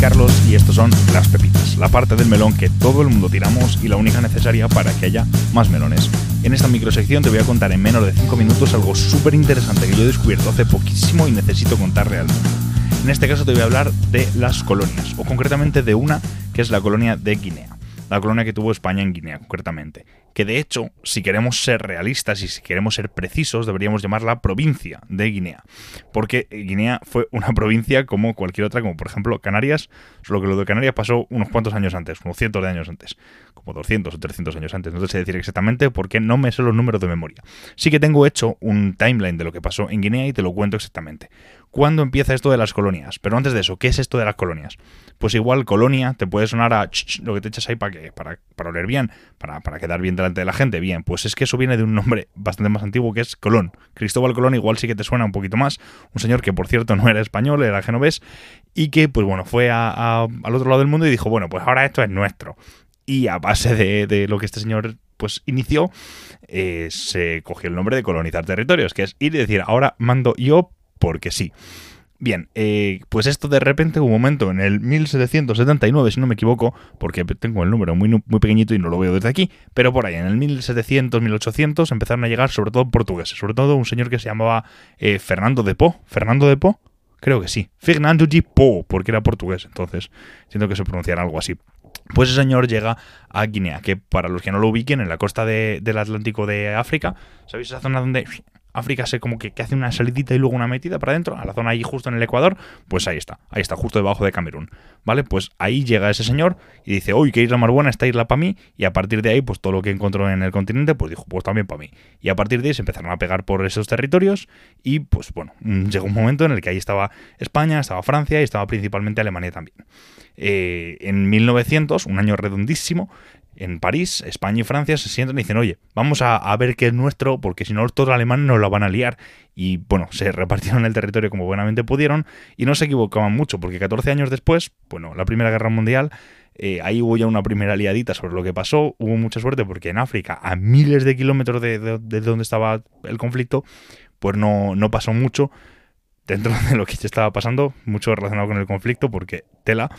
Carlos y estos son las pepitas, la parte del melón que todo el mundo tiramos y la única necesaria para que haya más melones. En esta microsección te voy a contar en menos de 5 minutos algo súper interesante que yo he descubierto hace poquísimo y necesito contar realmente. En este caso te voy a hablar de las colonias, o concretamente de una que es la colonia de Guinea la colonia que tuvo España en Guinea, concretamente. Que de hecho, si queremos ser realistas y si queremos ser precisos, deberíamos llamarla provincia de Guinea. Porque Guinea fue una provincia como cualquier otra, como por ejemplo Canarias, solo que lo de Canarias pasó unos cuantos años antes, unos cientos de años antes, como 200 o 300 años antes. No sé decir exactamente porque no me sé los números de memoria. Sí que tengo hecho un timeline de lo que pasó en Guinea y te lo cuento exactamente. ¿Cuándo empieza esto de las colonias? Pero antes de eso, ¿qué es esto de las colonias? Pues igual colonia te puede sonar a lo que te echas ahí para, que, para, para oler bien, para, para, quedar bien de la gente. Bien, pues es que eso viene de un nombre bastante más antiguo que es Colón. Cristóbal Colón igual sí que te suena un poquito más. Un señor que por cierto no era español, era genovés y que pues bueno, fue al otro lado del mundo y dijo, bueno, pues ahora esto es nuestro. Y a base de, lo que este señor pues inició, eh, se cogió el nombre de colonizar territorios, que es ir y decir, ahora mando yo porque sí. Bien, eh, pues esto de repente hubo un momento en el 1779, si no me equivoco, porque tengo el número muy, muy pequeñito y no lo veo desde aquí, pero por ahí, en el 1700, 1800 empezaron a llegar sobre todo portugueses, sobre todo un señor que se llamaba eh, Fernando de Po. ¿Fernando de Po? Creo que sí. Fernando de Po, porque era portugués, entonces siento que se pronunciara algo así. Pues ese señor llega a Guinea, que para los que no lo ubiquen, en la costa del Atlántico de África, ¿sabéis esa zona donde África se como que, hace una salidita y luego una metida para adentro, a la zona ahí justo en el Ecuador, pues ahí está, ahí está, justo debajo de Camerún, ¿vale? Pues ahí llega ese señor y dice, uy, qué isla más buena, esta isla para mí, y a partir de ahí, pues todo lo que encontró en el continente, pues dijo, pues también para mí. Y a partir de ahí se empezaron a pegar por esos territorios y pues bueno, mm, llegó un momento en el que ahí estaba España, estaba Francia y estaba principalmente Alemania también. Eh, en 1900, un año redondísimo, en París, España y Francia se sientan y dicen, oye, vamos a, ver qué es nuestro, porque si no todos los alemanes nos lo van a liar. Y bueno, se repartieron el territorio como buenamente pudieron y no se equivocaban mucho, porque 14 años después, bueno, la Primera Guerra Mundial, eh, ahí hubo ya una primera liadita sobre lo que pasó, hubo mucha suerte porque en África, a miles de kilómetros de, donde estaba el conflicto, pues no, no pasó mucho dentro de lo que ya estaba pasando, mucho relacionado con el conflicto, porque tela.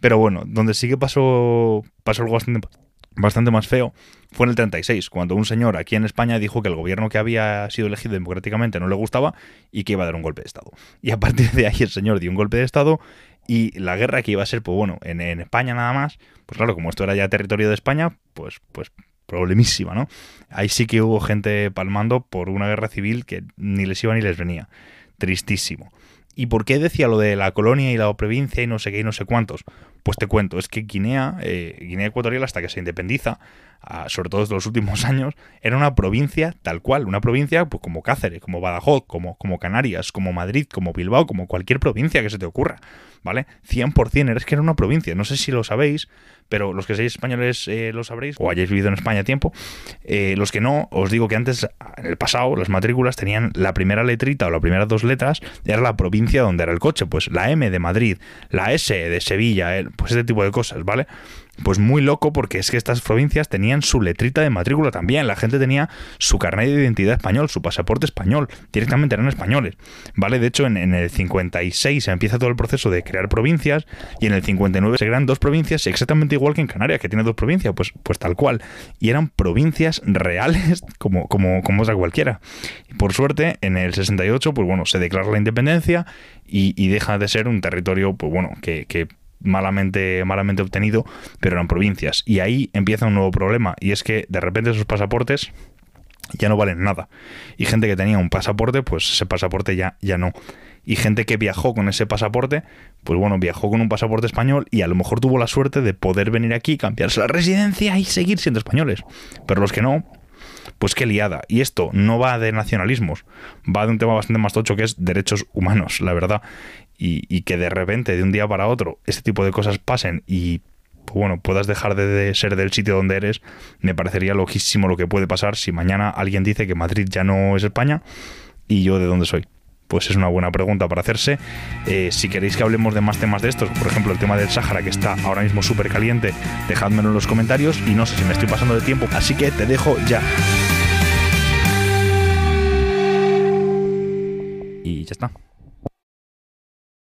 Pero bueno, donde sí que pasó, pasó algo bastante, bastante más feo fue en el 36, cuando un señor aquí en España dijo que el gobierno que había sido elegido democráticamente no le gustaba y que iba a dar un golpe de Estado. Y a partir de ahí el señor dio un golpe de Estado y la guerra que iba a ser, pues bueno, en, España nada más, pues claro, como esto era ya territorio de España, pues, pues problemísima, ¿no? Ahí sí que hubo gente palmando por una guerra civil que ni les iba ni les venía. Tristísimo. ¿Y por qué decía lo de la colonia y la provincia y no sé qué y no sé cuántos? Pues te cuento, es que Guinea, eh, Guinea Ecuatorial hasta que se independiza, ah, sobre todo en los últimos años, era una provincia tal cual, una provincia pues, como Cáceres, como Badajoz, como, como Canarias, como Madrid, como Bilbao, como cualquier provincia que se te ocurra, ¿vale? 100%, es que era una provincia, no sé si lo sabéis, pero los que seáis españoles eh, lo sabréis, o hayáis vivido en España tiempo. Eh, los que no, os digo que antes, en el pasado, las matrículas tenían la primera letrita o las primeras dos letras, era la provincia donde era el coche, pues la M de Madrid, la S de Sevilla, pues ese tipo de cosas, ¿vale? Pues muy loco porque es que estas provincias tenían su letrita de matrícula también, la gente tenía su carnet de identidad español, su pasaporte español, directamente eran españoles, ¿vale? De hecho, en, el 56 se empieza todo el proceso de crear provincias y en el 59 se crean dos provincias exactamente igual que en Canarias, que tiene dos provincias, pues, pues tal cual. Y eran provincias reales como, como, como otra cualquiera. Y por suerte, en el 68, pues bueno, se declara la independencia y, deja de ser un territorio, pues bueno, que malamente, malamente obtenido, pero eran provincias. Y ahí empieza un nuevo problema, y es que de repente esos pasaportes ya no valen nada. Y gente que tenía un pasaporte, pues ese pasaporte ya, ya no. Y gente que viajó con ese pasaporte, pues bueno, viajó con un pasaporte español y a lo mejor tuvo la suerte de poder venir aquí, cambiarse la residencia y seguir siendo españoles. Pero los que no, pues qué liada. Y esto no va de nacionalismos, va de un tema bastante más tocho que es derechos humanos, la verdad y, que de repente, de un día para otro, este tipo de cosas pasen y pues bueno, puedas dejar de, ser del sitio donde eres, me parecería loquísimo lo que puede pasar si mañana alguien dice que Madrid ya no es España y yo de dónde soy. Pues es una buena pregunta para hacerse. Eh, si queréis que hablemos de más temas de estos, por ejemplo el tema del Sáhara que está ahora mismo súper caliente, dejádmelo en los comentarios y no sé si me estoy pasando de tiempo, así que te dejo ya. Y ya está.